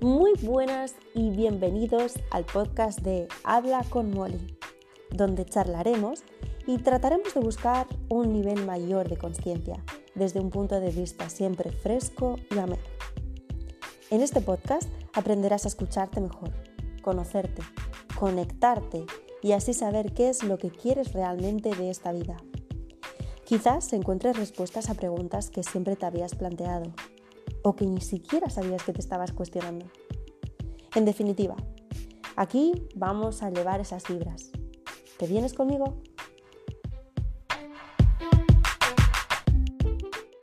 Muy buenas y bienvenidos al podcast de Habla con Molly, donde charlaremos y trataremos de buscar un nivel mayor de conciencia desde un punto de vista siempre fresco y ameno. En este podcast aprenderás a escucharte mejor, conocerte, conectarte y así saber qué es lo que quieres realmente de esta vida. Quizás encuentres respuestas a preguntas que siempre te habías planteado o que ni siquiera sabías que te estabas cuestionando. En definitiva, aquí vamos a elevar esas vibras. ¿Te vienes conmigo?